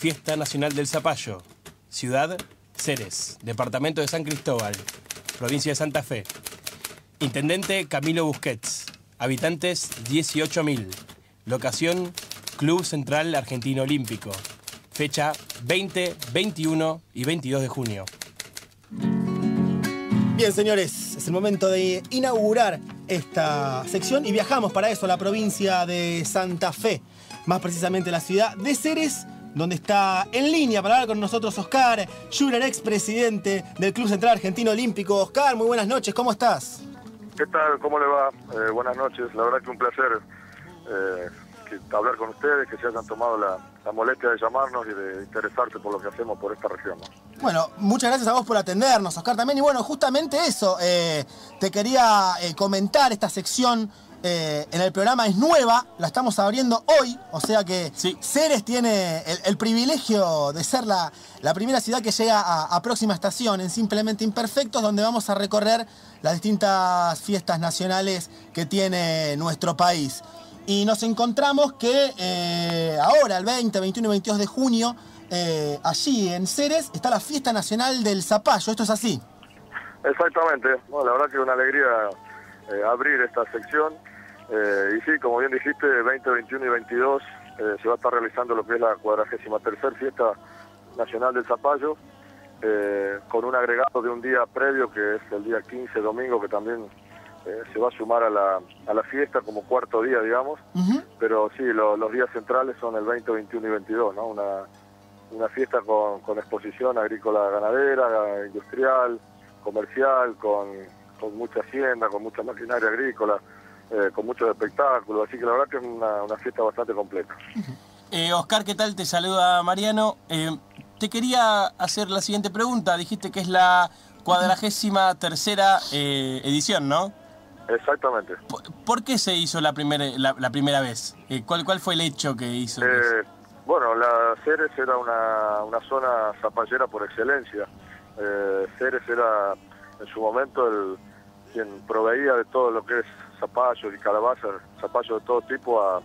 Fiesta Nacional del Zapallo. Ciudad, Ceres. Departamento de San Cristóbal. Provincia de Santa Fe. Intendente Camilo Busquets. Habitantes 18.000. Locación Club Central Argentino Olímpico. Fecha 20, 21 y 22 de junio. Bien, señores, es el momento de inaugurar esta sección y viajamos para eso a la provincia de Santa Fe, más precisamente la ciudad de Ceres, donde está en línea para hablar con nosotros Oscar Schurer, expresidente del Club Central Argentino Olímpico. Oscar, muy buenas noches, ¿cómo estás? ¿Qué tal? ¿Cómo le va? Eh, buenas noches, la verdad que un placer eh, que- hablar con ustedes, que se hayan tomado la, la molestia de llamarnos y de interesarse por lo que hacemos por esta región. ¿no? Bueno, muchas gracias a vos por atendernos, Oscar, también. Y bueno, justamente eso, eh, te quería comentar, esta sección eh, en el programa es nueva, la estamos abriendo hoy, o sea que Sí. Ceres tiene el, el privilegio de ser la, la primera ciudad que llega a, a próxima estación en Simplemente Imperfectos, donde vamos a recorrer las distintas fiestas nacionales que tiene nuestro país. Y nos encontramos que eh, ahora, el 20, 21 y 22 de junio, eh, allí en Ceres está la fiesta nacional del zapallo. Esto es así. Exactamente, la verdad que es una alegría eh, abrir esta sección. Eh, y sí, como bien dijiste, 20, 21 y 22 eh, se va a estar realizando lo que es la 43 fiesta nacional del zapallo, eh, con un agregado de un día previo que es el día 15, domingo, que también eh, se va a sumar a la, a la fiesta como cuarto día, digamos. Pero sí, lo- los días centrales son el 20, 21 y 22, ¿no? Una, una fiesta con, con exposición agrícola ganadera, industrial, comercial, con, con mucha hacienda, con mucha maquinaria agrícola, eh, con muchos espectáculos, así que la verdad que es una, una fiesta bastante completa. Eh, Oscar, ¿qué tal? Te saluda Mariano. Eh, te quería hacer la siguiente pregunta. Dijiste que es la cuadragésima tercera eh, edición, ¿no? Exactamente. ¿Por, por qué se hizo la, primera la, la primera vez? Eh, ¿cuál, ¿Cuál fue el hecho que hizo? Eh, bueno, la Ceres era una, una zona zapallera por excelencia. Eh, Ceres era en su momento el quien proveía de todo lo que es zapallos y calabazas, zapallos de todo tipo a,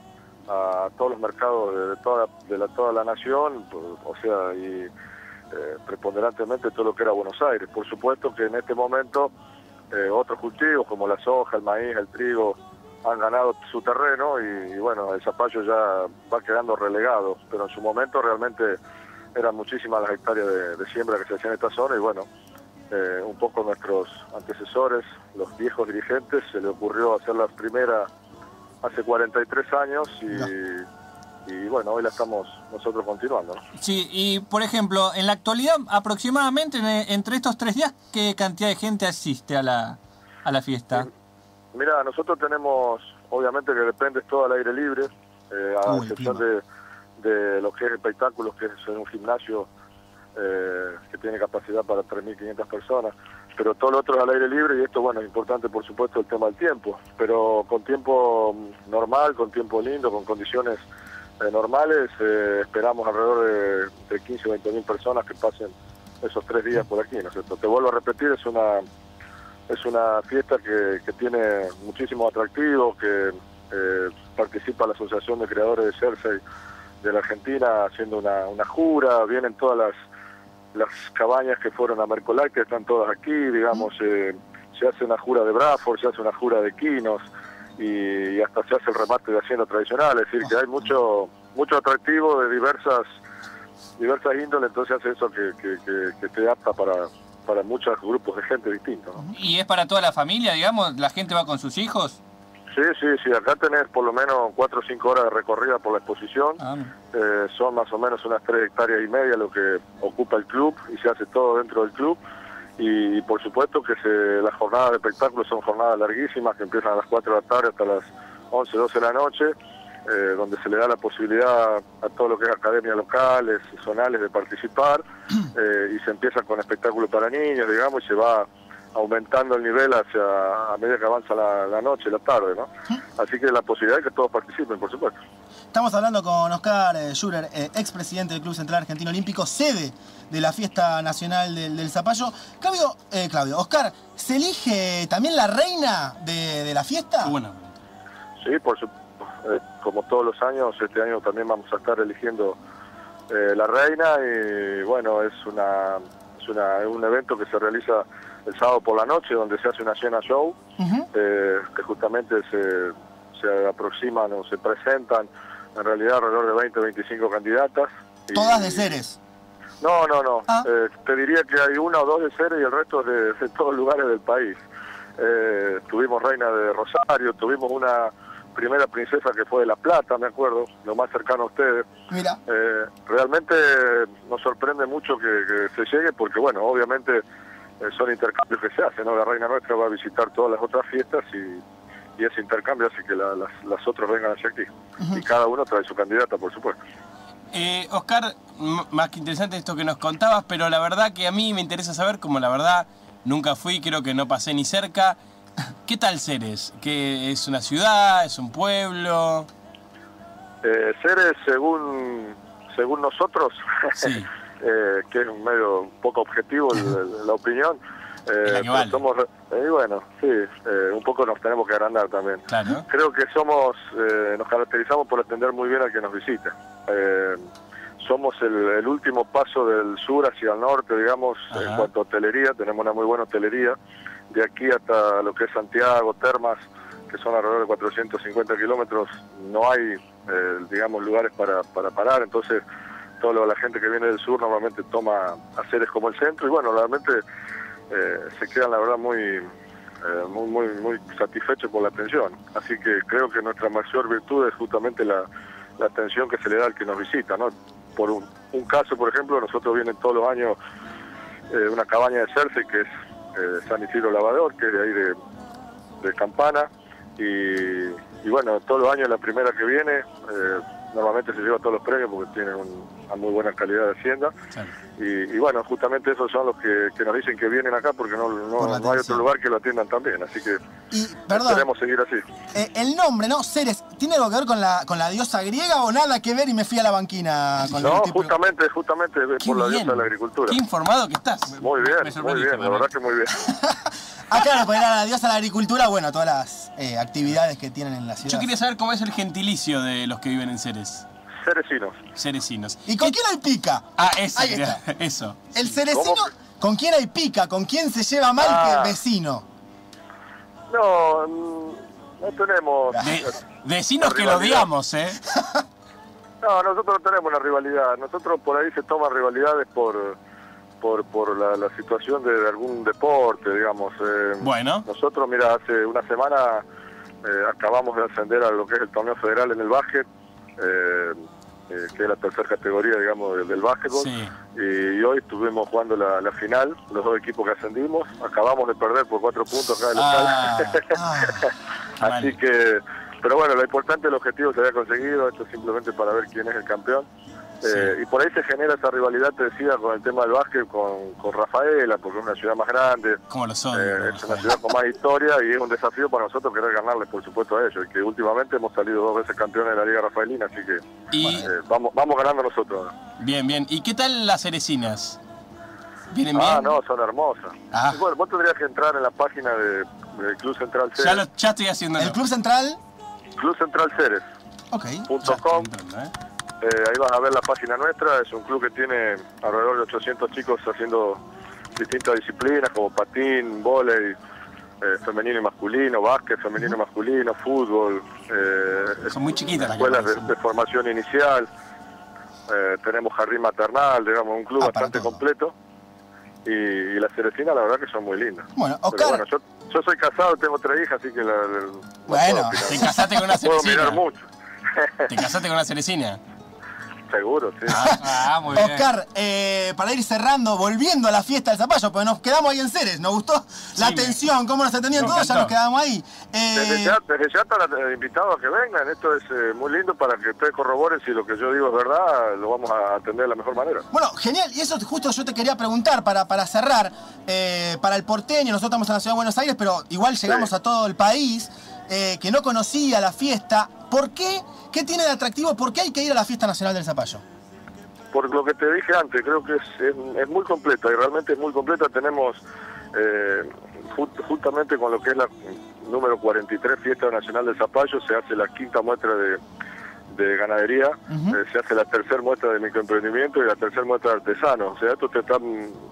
todos los mercados de, toda, de la, toda la nación, o sea, y eh, preponderantemente todo lo que era Buenos Aires. Por supuesto que en este momento eh, otros cultivos como la soja, el maíz, el trigo, han ganado su terreno y, bueno, el zapallo ya va quedando relegado, pero en su momento realmente eran muchísimas las hectáreas de siembra que se hacían en esta zona y bueno, eh, un poco nuestros antecesores, los viejos dirigentes, se le ocurrió hacer la primera hace 43 años y, y bueno, hoy la estamos nosotros continuando. ¿no? Sí, y por ejemplo, en la actualidad, aproximadamente en- entre estos tres días, ¿qué cantidad de gente asiste a la, a la fiesta? Mira, nosotros tenemos, obviamente que depende todo al aire libre, eh, a Uy, excepción de, de lo que es espectáculos, que es un gimnasio eh, que tiene capacidad para 3.500 personas, pero todo lo otro es al aire libre y esto, bueno, es importante por supuesto el tema del tiempo, pero con tiempo normal, con tiempo lindo, con condiciones eh, normales, eh, esperamos alrededor de, de 15 o 20 mil personas que pasen esos tres días por aquí, ¿no es cierto? Te vuelvo a repetir, es una es una fiesta que, que tiene muchísimos atractivos, que eh, participa la Asociación de Creadores de Cersei de la Argentina haciendo una, una jura, vienen todas las, las cabañas que fueron a Mercoláctea, están todas aquí, digamos, eh, se hace una jura de Braford, se hace una jura de Quinos y, y hasta se hace el remate de Hacienda Tradicional, es decir, que hay mucho mucho atractivo de diversas diversas índoles, entonces hace eso que, que, que, que te apta para, para muchos grupos de gente distintos. ¿no? ¿Y es para toda la familia, digamos? ¿La gente va con sus hijos? Sí, sí, sí, acá tenés por lo menos cuatro o cinco horas de recorrida por la exposición. Ah, Eh, son más o menos unas tres hectáreas y media lo que ocupa el club y se hace todo dentro del club. Y, por supuesto que se, las jornadas de espectáculos son jornadas larguísimas que empiezan a las 4 de la tarde hasta las 11, 12 de la noche, eh, donde se le da la posibilidad a todo lo que es academias locales, zonales de participar eh, y se empieza con espectáculos para niños, digamos, y se va aumentando el nivel hacia a medida que avanza la, la noche, la tarde, ¿no? Así que la posibilidad es que todos participen, por supuesto. Estamos hablando con Oscar eh, Schurer, eh, expresidente del Club Central Argentino Olímpico, sede de la Fiesta Nacional del, del Zapallo. Claudio, eh, Claudio, Oscar, ¿se elige también la reina de, de la fiesta? Bueno, Sí, por supuesto. Eh, como todos los años, este año también vamos a estar eligiendo eh, la reina y bueno, es una es una, es un evento que se realiza el sábado por la noche donde se hace una cena show eh, que justamente se, se aproximan o se presentan en realidad alrededor de 20 25 candidatas. y- Todas de Ceres. No, no, no. Ah. Eh, te diría que hay una o dos de Ceres y el resto de, de todos lugares del país. Eh, tuvimos reina de Rosario, tuvimos una primera princesa que fue de La Plata, me acuerdo, lo más cercano a ustedes. Mira. Eh, realmente nos sorprende mucho que, que se llegue porque, bueno, obviamente son intercambios que se hacen, ¿no? La reina nuestra va a visitar todas las otras fiestas y, y ese intercambio hace que la- las, las otras vengan hacia aquí. Y cada uno trae su candidata, por supuesto. Eh, Oscar, más que interesante esto que nos contabas, pero la verdad que a mí me interesa saber, como la verdad nunca fui, creo que no pasé ni cerca, ¿qué tal Ceres? ¿Que es una ciudad? ¿Es un pueblo? Eh, Ceres, según, según nosotros, Sí. eh, que es un medio un poco objetivo el- el- la opinión, eh, la vale. somos, eh, bueno, sí, eh, un poco nos tenemos que agrandar también. Claro. Creo que somos, eh, nos caracterizamos por atender muy bien al que nos visita. Eh, somos el, el último paso del sur hacia el norte, digamos, Ajá. en cuanto a hotelería. Tenemos una muy buena hotelería. De aquí hasta lo que es Santiago, Termas, que son alrededor de 450 kilómetros, no hay, eh, digamos, lugares para, para parar. Entonces, la gente que viene del sur normalmente toma a Ceres como el centro. Y bueno, realmente eh, se quedan, la verdad, muy, eh, muy, muy, muy satisfechos por la atención. Así que creo que nuestra mayor virtud es justamente la, la atención que se le da al que nos visita. ¿no? Por un, un caso, por ejemplo, nosotros vienen todos los años eh, una cabaña de Cersei, que es San Isidro Lavador, que es de ahí de, de Campana. Y, y bueno, todos los años la primera que viene, normalmente se lleva todos los premios porque tienen un- una muy buena calidad de hacienda. Claro. Y, y bueno, justamente esos son los que, que nos dicen que vienen acá porque no, no, Por la no hay otro lugar que lo atiendan también. Así que Y, perdón, esperemos seguir así. eh, el nombre, ¿no? Ceres, ¿tiene algo que ver con la, con la diosa griega o nada que ver y me fui a la banquina con No, el tipo? justamente, justamente es Qué por la bien. diosa de la agricultura. Qué informado que estás. Muy bien, muy bien, la verdad que muy bien. Ah, claro, porque era la diosa de la agricultura, bueno, todas las eh, actividades que tienen en la ciudad. Yo quería saber cómo es el gentilicio de los que viven en Ceres. Cerecinos. Cerecinos. ¿Y con quién hay pica? Ah, eso. Ahí está. Eso. El cerecino, ¿Cómo? ¿con quién hay pica? ¿Con quién se lleva mal Ah. que el vecino? No, mm, no tenemos... De- vecinos que lo odiamos, ¿eh? No, nosotros no tenemos una rivalidad. Nosotros por ahí se toman rivalidades por por, por la, la situación de algún deporte, digamos. Eh, Bueno. Nosotros, mira, hace una semana eh, acabamos de ascender a lo que es el torneo federal en el básquet, eh, eh, que es la tercera categoría, digamos, del, del básquetbol. Sí. Y, hoy estuvimos jugando la, la final, los dos equipos que ascendimos. Acabamos de perder por cuatro puntos acá local. Ah, Ah, Qué mal. Así que, pero bueno, lo importante, el objetivo se había conseguido, esto es simplemente para ver quién es el campeón. Eh, y por ahí se genera esa rivalidad, te decía, con el tema del básquet con, con Rafaela, porque es una ciudad más grande, como lo son. eh, es una ciudad con más historia y es un desafío para nosotros querer ganarle, por supuesto, a ellos. Y que últimamente hemos salido dos veces campeones de la Liga Rafaelina, así que Y, eh, vamos, vamos ganando nosotros. bien, bien. ¿Y qué tal las cerecinas? ¿Vienen bien? Ah, no, son hermosas. Ah. Bueno, vos tendrías que entrar en la página de, del Club Central Ya, Ceres, lo, ya estoy haciendo el Club Central, Club Central Ceres. ok. punto com. Eh, ahí vas a ver la página nuestra, es un club que tiene alrededor de 800 chicos haciendo distintas disciplinas como patín, vóley, eh, femenino y masculino, básquet femenino y masculino, fútbol, eh, Son muy chiquitas las escuelas de, de formación inicial, eh, tenemos jardín maternal, digamos, un club Ah, bastante completo. Y, y las cerecinas la verdad que son muy lindas. Bueno, Pero Oscar, bueno, yo, yo soy casado, tengo tres hijas, así que la, la- no Bueno, puedo. Te casaste con una Puedo cerecina. mirar mucho. Te casaste con una cerecina. Seguro, sí. Ah, muy bien. Oscar, eh, para ir cerrando, volviendo a la fiesta del zapallo, porque nos quedamos ahí en Ceres, nos gustó la Sí, atención, cómo nos atendían todos, ya nos quedamos ahí. Eh, Desde ya, desde ya están invitados a que vengan. Esto es eh, muy lindo para que ustedes corroboren si lo que yo digo es verdad, lo vamos a atender de la mejor manera. Bueno, genial, y eso justo yo te quería preguntar para, para cerrar, eh, para el porteño, nosotros estamos en la ciudad de Buenos Aires, pero igual llegamos Sí. a todo el país, eh, que no conocía la fiesta, ¿por qué? ¿Qué tiene de atractivo? ¿Por qué hay que ir a la fiesta nacional del zapallo? Por lo que te dije antes, creo que es, muy completa y realmente es muy completa. Tenemos eh, ju- justamente con lo que es la número 43 Fiesta Nacional del Zapallo, se hace la quinta muestra de, de ganadería, eh, se hace la tercera muestra de microemprendimiento y la tercera muestra de artesanos. O sea, esto te están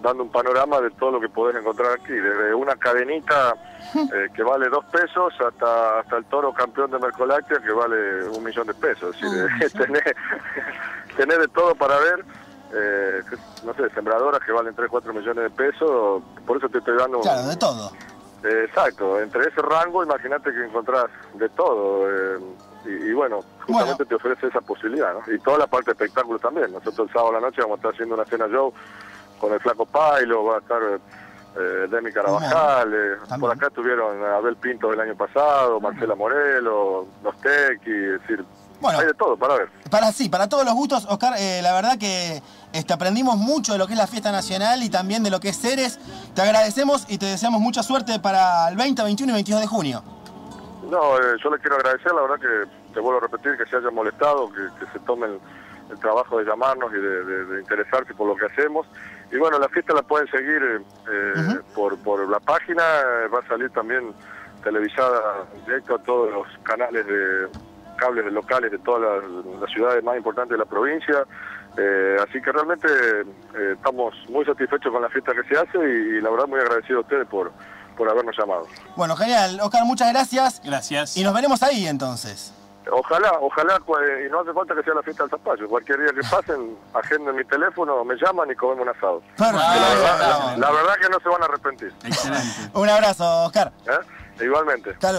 dando un panorama de todo lo que podés encontrar aquí, desde una cadenita eh, que vale dos pesos hasta hasta el toro campeón de Mercoláctea que vale un millón de pesos. Es decir, tenés, tenés de todo para ver. eh, no sé, sembradoras que valen 3, 4 millones de pesos, por eso te estoy dando... Claro, de todo. Exacto, entre ese rango imagínate que encontrás de todo. eh, y, y bueno, justamente Bueno. te ofrece esa posibilidad, ¿no? Y toda la parte de espectáculo también. Nosotros el sábado a la noche vamos a estar haciendo una cena show con el Flaco Pailo, va a estar eh, Demi Carabajal, eh, por acá estuvieron Abel Pinto del año pasado, Marcela Morelo, Los Tequi, es decir, Bueno. hay de todo para ver. Para sí, para todos los gustos, Oscar, eh, la verdad que este, aprendimos mucho de lo que es la fiesta nacional y también de lo que es Ceres. Te agradecemos y te deseamos mucha suerte para el 20, 21 y 22 de junio. No, eh, yo le quiero agradecer, la verdad que te vuelvo a repetir, que se hayan molestado, que, que se tomen el trabajo de llamarnos y de, de- de interesarse por lo que hacemos. Y bueno, la fiesta la pueden seguir eh, eh, por, por la página, eh, va a salir también televisada directo a todos los canales de cables locales de todas las, las ciudades más importantes de la provincia. Eh, así que realmente eh, estamos muy satisfechos con la fiesta que se hace y, y la verdad muy agradecido a ustedes por, por habernos llamado. Bueno, genial. Oscar, muchas gracias. Gracias. Y nos veremos ahí entonces. Ojalá, ojalá, cu- y no hace falta que sea la fiesta del zapallo. Cualquier día que pasen, agenden mi teléfono, me llaman y comemos un asado. Perfecto. La verdad, la verdad que no se van a arrepentir. Excelente. Un abrazo, Oscar. ¿eh? Igualmente. Hasta luego.